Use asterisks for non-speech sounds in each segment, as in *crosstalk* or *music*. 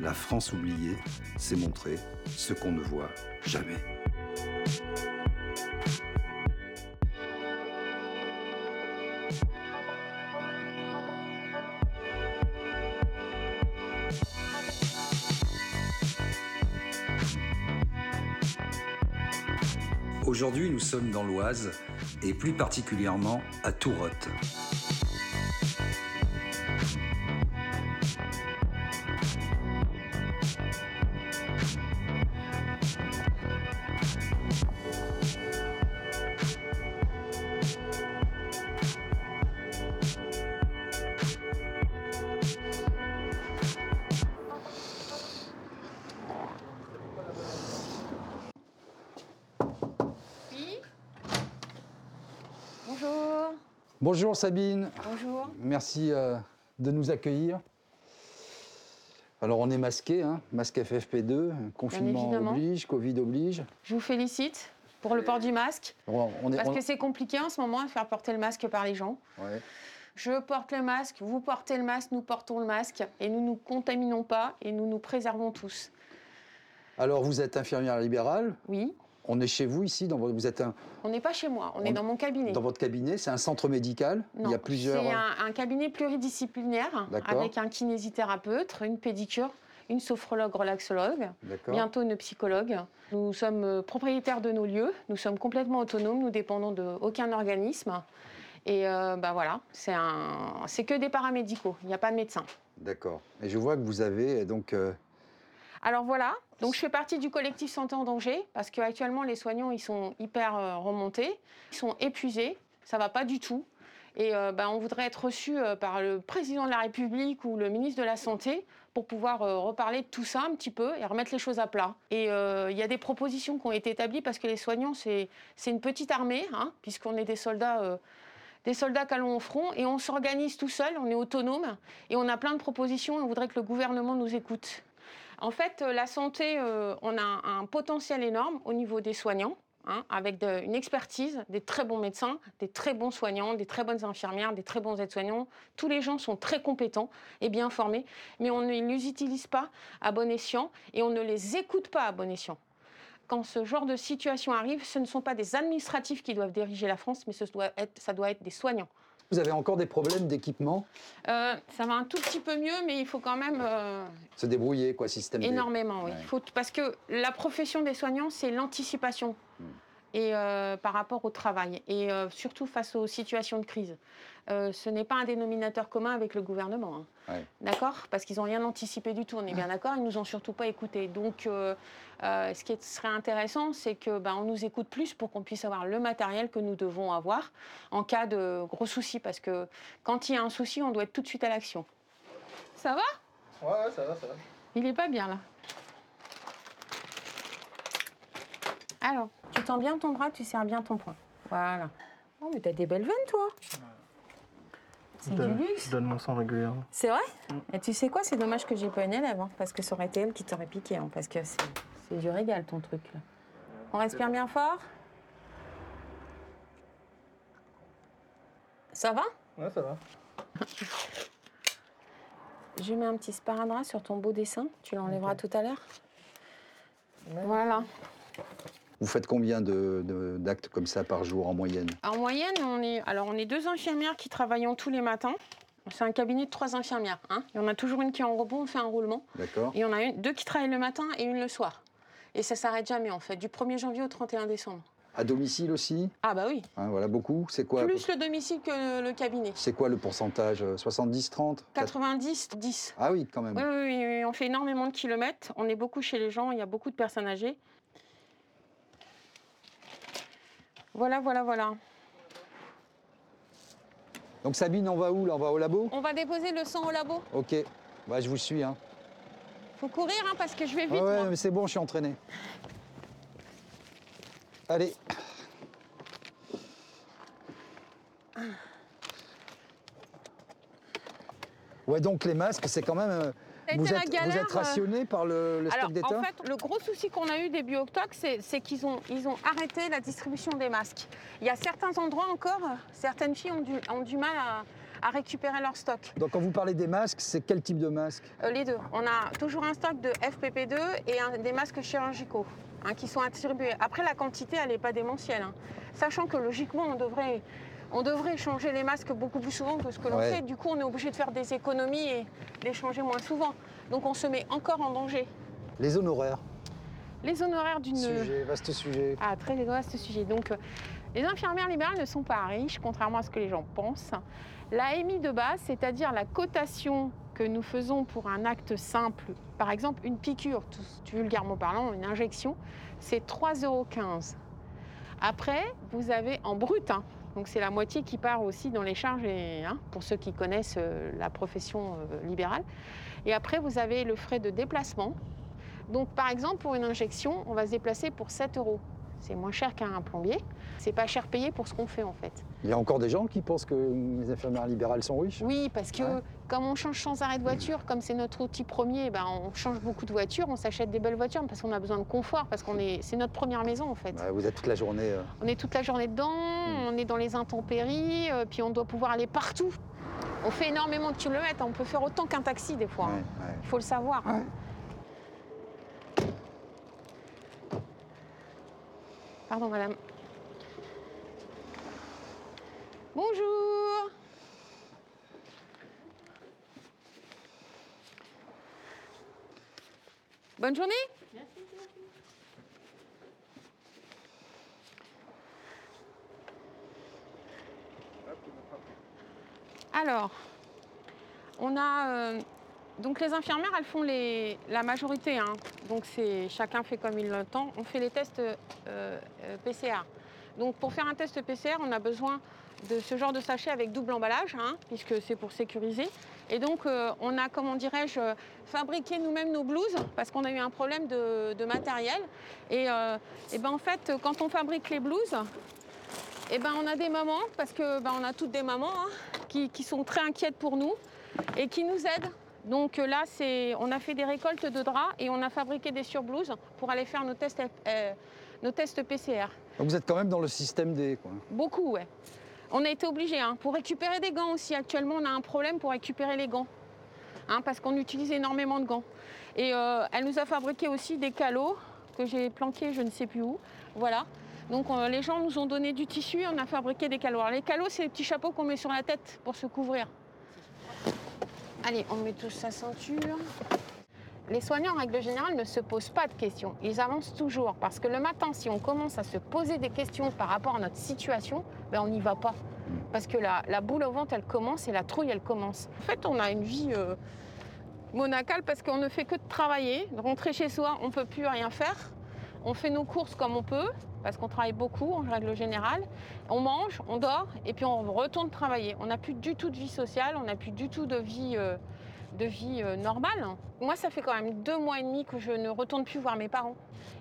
La France oubliée, c'est montrer ce qu'on ne voit jamais. Aujourd'hui, nous sommes dans l'Oise et plus particulièrement à Tourotte. Bonjour Sabine, Bonjour. merci euh, de nous accueillir. Alors on est masqué, hein, masque FFP2, confinement oblige, Covid oblige. Je vous félicite pour le port du masque. On, on est, Parce on- que c'est compliqué en ce moment de faire porter le masque par les gens. ouais. Je porte le masque, vous portez le masque, nous portons le masque. Et nous nous contaminons pas et nous nous préservons tous. Alors vous êtes infirmière libérale, Oui. On est chez vous ici, dans votre- vous êtes un- On n'est pas chez moi, on, On- est dans mon cabinet. dans votre cabinet, c'est un centre médical, Non, il y a plusieurs... C'est un, un cabinet pluridisciplinaire avec un kinésithérapeute, une pédicure, une sophrologue relaxologue, bientôt une psychologue. Nous sommes euh, propriétaires de nos lieux, nous sommes complètement autonomes, nous dépendons de aucun organisme. Et euh, bah voilà, c'est un, c'est que des paramédicaux, il n'y a pas de médecin. D'accord. Et je vois que vous avez donc... euh, Alors voilà, donc je fais partie du collectif Santé en danger parce qu'actuellement les soignants ils sont hyper euh, remontés, ils sont épuisés, ça va pas du tout. Et euh, ben, on voudrait être reçu euh, par le président de la République ou le ministre de la Santé pour pouvoir reparler de tout ça un petit peu et remettre les choses à plat. Et il y a des propositions qui ont été établies parce que les soignants, c'est une petite armée, hein, puisqu'on est des soldats, des soldats qu'allons au front, et on s'organise tout seul, on est autonome, et on a plein de propositions, on voudrait que le gouvernement nous écoute. En fait, euh, la santé, euh, on a un, potentiel énorme au niveau des soignants, hein, avec une expertise, des très bons médecins, des très bons soignants, des très bonnes infirmières, des très bons aides-soignants. Tous les gens sont très compétents et bien formés, mais on ne les utilise pas à bon escient et on ne les écoute pas à bon escient. Quand ce genre de situation arrive, ce ne sont pas des administratifs qui doivent diriger la France, mais ce ça doit être des soignants. Vous avez encore des problèmes d'équipement? Euh, ça va un tout petit peu mieux, mais il faut quand même euh, Se débrouiller, quoi, système. Énormément, oui. Ouais. Faut- parce que la profession des soignants, c'est l'anticipation. Hmm. Et euh, par rapport au travail, et surtout face aux situations de crise. Euh, ce n'est pas un dénominateur commun avec le gouvernement. hein. Ouais. D'accord? Parce qu'ils n'ont rien anticipé du tout, on est bien *laughs* d'accord, ils nous ont surtout pas écoutés. Donc, euh, euh, ce qui est- serait intéressant, c'est que ben, on nous écoute plus pour qu'on puisse avoir le matériel que nous devons avoir en cas de gros soucis. Parce que quand il y a un souci, on doit être tout de suite à l'action. Ça va? Ouais, ouais, ça va, ça va. il est pas bien là. Alors, tu tends bien ton bras, tu serres bien ton poing. Voilà. Oh, mais t'as des belles veines, toi. C'est du donne- luxe. Je donne mon sang régulièrement. C'est vrai? Et tu sais quoi, c'est dommage que j'ai pas une élève, hein, parce que ça aurait été elle qui t'aurait piqué, hein, parce que c'est du régal ton truc là. On respire bien fort? Ça va? Ouais, ça va. Je mets un petit sparadrap sur ton beau dessin. Tu l'enlèveras tout à l'heure? Voilà. Vous faites combien de- de- d'actes comme ça par jour en moyenne? En moyenne, on est, alors on est deux infirmières qui travaillons tous les matins. C'est un cabinet de trois infirmières. Hein. Il y en a toujours une qui est en repos, on fait un roulement. D'accord Et on a une, deux qui travaillent le matin et une le soir. Et ça s'arrête jamais en fait, du 1er janvier au 31 décembre. À domicile aussi? Ah bah oui, Hein, Voilà, beaucoup. C'est quoi plus le domicile que le, cabinet. C'est quoi le pourcentage? 70-30 90, 10. Ah oui, quand même. Oui, oui, oui, on fait énormément de kilomètres. On est beaucoup chez les gens, il y a beaucoup de personnes âgées. Voilà, voilà, voilà. Donc Sabine, on va où là? On va au labo? On va déposer le sang au labo. Ok, bah, je vous suis. Hein. Faut courir hein, parce que je vais vite. Ah ouais, moi. mais c'est bon, je suis entraîné. Allez. Ouais, donc les masques, c'est quand même. Euh, Ça a Vous été la êtes, vous galère, êtes rationné par le, le Alors, stock d'État en fait, le gros souci qu'on a eu des biotox, c'est qu'ils ont, ils ont arrêté la distribution des masques. Il y a certains endroits encore, euh, certaines filles ont du, ont du mal à, à récupérer leur stock. Donc quand vous parlez des masques, c'est quel type de masque Euh, les deux. On a toujours un stock de FPP2 et un- des masques chirurgicaux hein, qui sont attribués. Après, la quantité, elle n'est pas démentielle. hein. Sachant que logiquement, on devrait, on devrait changer les masques beaucoup plus souvent que ce que l'on Ouais. fait. Du coup, on est obligé de faire des économies et les changer moins souvent. Donc, on se met encore en danger. Les honoraires. Les honoraires d'une. Sujet, vaste sujet. Ah, très vaste sujet. Donc, euh, les infirmières libérales ne sont pas riches, contrairement à ce que les gens pensent. La MI de base, c'est-à-dire la cotation que nous faisons pour un acte simple, par exemple une piqûre, tout, tout vulgairement parlant, une injection, c'est 3,15 euros. Après, vous avez en brut, hein, donc c'est la moitié qui part aussi dans les charges, hein, pour ceux qui connaissent euh, la profession euh, libérale. Et après, vous avez le frais de déplacement. Donc, par exemple, pour une injection, on va se déplacer pour 7 euros. C'est moins cher qu'un plombier. C'est pas cher payé pour ce qu'on fait en fait. Il y a encore des gens qui pensent que les infirmières libérales sont riches Oui, parce que Ouais. comme on change sans arrêt de voiture, comme c'est notre outil premier, ben, on change beaucoup de voitures, on s'achète des belles voitures parce qu'on a besoin de confort, parce qu'on est, c'est notre première maison en fait. Bah, Vous êtes toute la journée. euh, On est toute la journée dedans, on est dans les intempéries, euh, puis on doit pouvoir aller partout. On fait énormément de kilomètres, on peut faire autant qu'un taxi des fois. ouais, hein. ouais. Il faut le savoir. Ouais. Pardon, madame. Bonjour. Bonne journée. Alors, on a euh, donc les infirmières, elles font la majorité, hein. donc chacun fait comme il l'entend. On fait les tests euh, euh, PCR. Donc pour faire un test PCR, on a besoin de ce genre de sachet avec double emballage, hein, puisque c'est pour sécuriser. Et donc euh, on a, comment dirais-je, fabriqué nous-mêmes nos blouses parce qu'on a eu un problème de, matériel. Et, ben en fait, quand on fabrique les blouses, ben on a des mamans, parce que ben, a toutes des mamans hein, qui sont très inquiètes pour nous et qui nous aident. Donc euh, là, c'est, on a fait des récoltes de draps et on a fabriqué des surblouses pour aller faire nos tests, euh, nos tests PCR. Donc vous êtes quand même dans le système des. Quoi. Beaucoup, ouais. On a été obligés. hein. Pour récupérer des gants aussi, actuellement, on a un problème pour récupérer les gants. Hein, parce qu'on utilise énormément de gants. Et euh, elle nous a fabriqué aussi des calots que j'ai planqués je ne sais plus où. Voilà. Donc les gens nous ont donné du tissu et on a fabriqué des calots. Alors les calots, c'est les petits chapeaux qu'on met sur la tête pour se couvrir. Allez, on met tous sa ceinture. Les soignants, en règle générale, ne se posent pas de questions. Ils avancent toujours. Parce que le matin, si on commence à se poser des questions par rapport à notre situation, ben on n'y va pas. Parce que la, boule au ventre, elle commence et la trouille, elle commence. En fait, on a une vie euh, monacale parce qu'on ne fait que de travailler. De rentrer chez soi, on ne peut plus rien faire. On fait nos courses comme on peut, parce qu'on travaille beaucoup en règle générale. On mange, on dort et puis on retourne travailler. On n'a plus du tout de vie sociale, on n'a plus du tout de vie, euh, de vie euh, normale. Moi, ça fait quand même deux mois et demi que je ne retourne plus voir mes parents.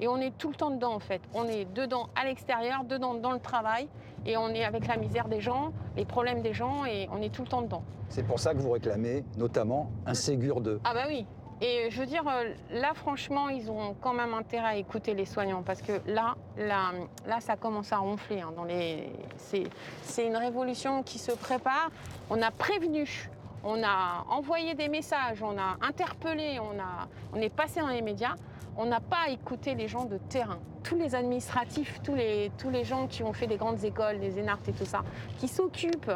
Et on est tout le temps dedans en fait. On est dedans à l'extérieur, dedans dans le travail. Et on est avec la misère des gens, les problèmes des gens, et on est tout le temps dedans. C'est pour ça que vous réclamez notamment un Ségur 2. Ah bah oui. Et je veux dire, euh, là franchement, ils ont quand même intérêt à écouter les soignants parce que là, là, ça commence à ronfler. hein, c'est, une révolution qui se prépare. On a prévenu, on a envoyé des messages, on a interpellé, on est passé dans les médias. On n'a pas écouté les gens de terrain. Tous les administratifs, tous les, gens qui ont fait des grandes écoles, des énartes et tout ça, qui s'occupent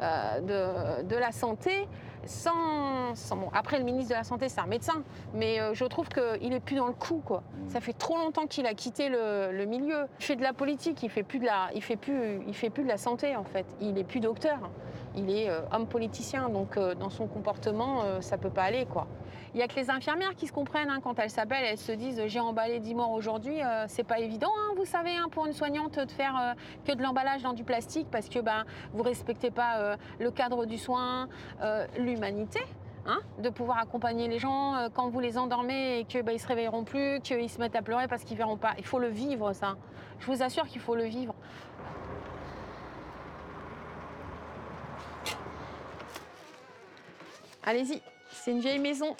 euh, de, la santé, sans, après le ministre de la santé c'est un médecin, mais euh, je trouve qu'il est plus dans le coup quoi. Ça fait trop longtemps qu'il a quitté le, milieu. Il fait de la politique, il il fait fait plus de la santé en fait. Il est plus docteur, il est euh, homme politicien, donc euh, dans son comportement euh, ça peut pas aller quoi. Il y a que les infirmières qui se comprennent hein, quand elles s'appellent, elles se disent j'ai emballé 10 morts aujourd'hui, euh, c'est pas évident, hein, vous savez, hein, pour une soignante de faire euh, que de l'emballage dans du plastique parce que ben vous respectez pas euh, le cadre du soin, euh, l'humanité. Hein, de pouvoir accompagner les gens euh, quand vous les endormez et qu'ils bah, ne se réveilleront plus, qu'ils se mettent à pleurer parce qu'ils verront pas. Il faut le vivre, ça. Je vous assure qu'il faut le vivre. Allez-y, c'est une vieille maison.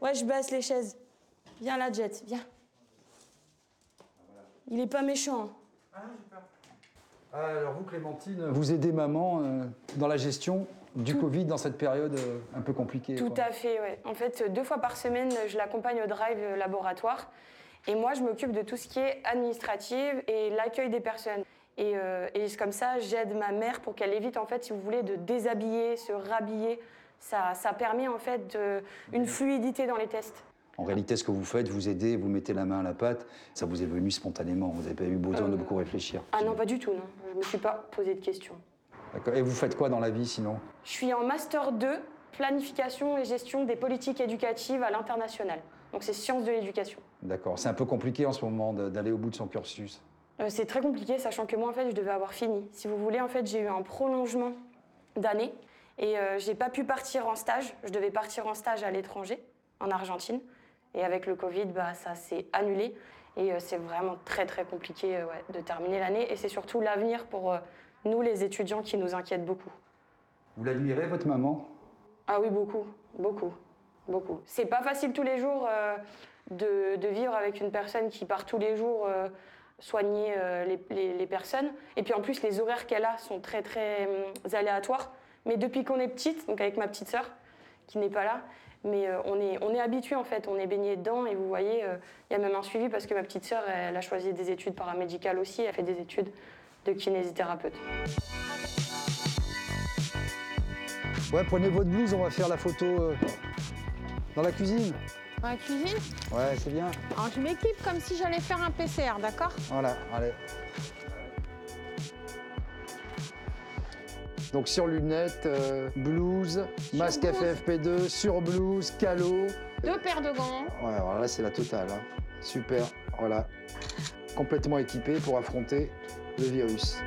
Ouais, je baisse les chaises. Viens là, Jet, viens. Il est pas méchant. hein. Alors vous, Clémentine, vous aidez maman euh, dans la gestion du Covid dans cette période euh, un peu compliquée. Tout quoi. à fait, ouais. En fait, deux fois par semaine, je l'accompagne au drive euh, laboratoire. Et moi, je m'occupe de tout ce qui est administratif et l'accueil des personnes. Et, euh, et comme ça, j'aide ma mère pour qu'elle évite, en fait, si vous voulez, de déshabiller, se rhabiller. Ça, ça permet, en fait, de- une fluidité dans les tests. En réalité, ce que vous faites, vous aidez, vous mettez la main à la pâte, ça vous est venu spontanément. Vous n'avez pas eu besoin de Euh, beaucoup réfléchir. Ah non, pas du tout, non. Je me suis pas posé de questions. D'accord. Et vous faites quoi dans la vie sinon? Je suis en Master 2, planification et gestion des politiques éducatives à l'international. Donc c'est sciences de l'éducation. D'accord. C'est un peu compliqué en ce moment de- d'aller au bout de son cursus. Euh, c'est très compliqué, sachant que moi, en fait, je devais avoir fini. Si vous voulez, en fait, j'ai eu un prolongement d'année et euh, j'ai pas pu partir en stage. Je devais partir en stage à l'étranger, en Argentine. Et avec le Covid, bah, ça s'est annulé. Et euh, c'est vraiment très, très compliqué euh, ouais, de terminer l'année. Et c'est surtout l'avenir pour nous, les étudiants, qui nous inquiète beaucoup. Vous l'admirez, votre maman? Ah oui, beaucoup, beaucoup, beaucoup. C'est pas facile tous les jours de, de vivre avec une personne qui part tous les jours soigner euh, les, personnes. Et puis en plus, les horaires qu'elle a sont très, très hum, aléatoires. Mais depuis qu'on est petite, donc avec ma petite sœur, qui n'est pas là, mais euh, on est, habitué en fait, on est baigné dedans. Et vous voyez, euh, il y a même un suivi parce que ma petite sœur, elle a choisi des études paramédicales aussi, elle fait des études de kinésithérapeute. Ouais, prenez votre blouse, on va faire la photo dans la cuisine. Dans la cuisine Ouais, c'est bien. Alors je m'équipe comme si j'allais faire un PCR, d'accord Voilà, allez. Donc sur lunettes, euh, blouse, masque blouse. FFP2, sur blouse, calot. Deux paires de gants. Ouais, alors là c'est la totale. hein. Super, voilà. Complètement équipé pour affronter le virus.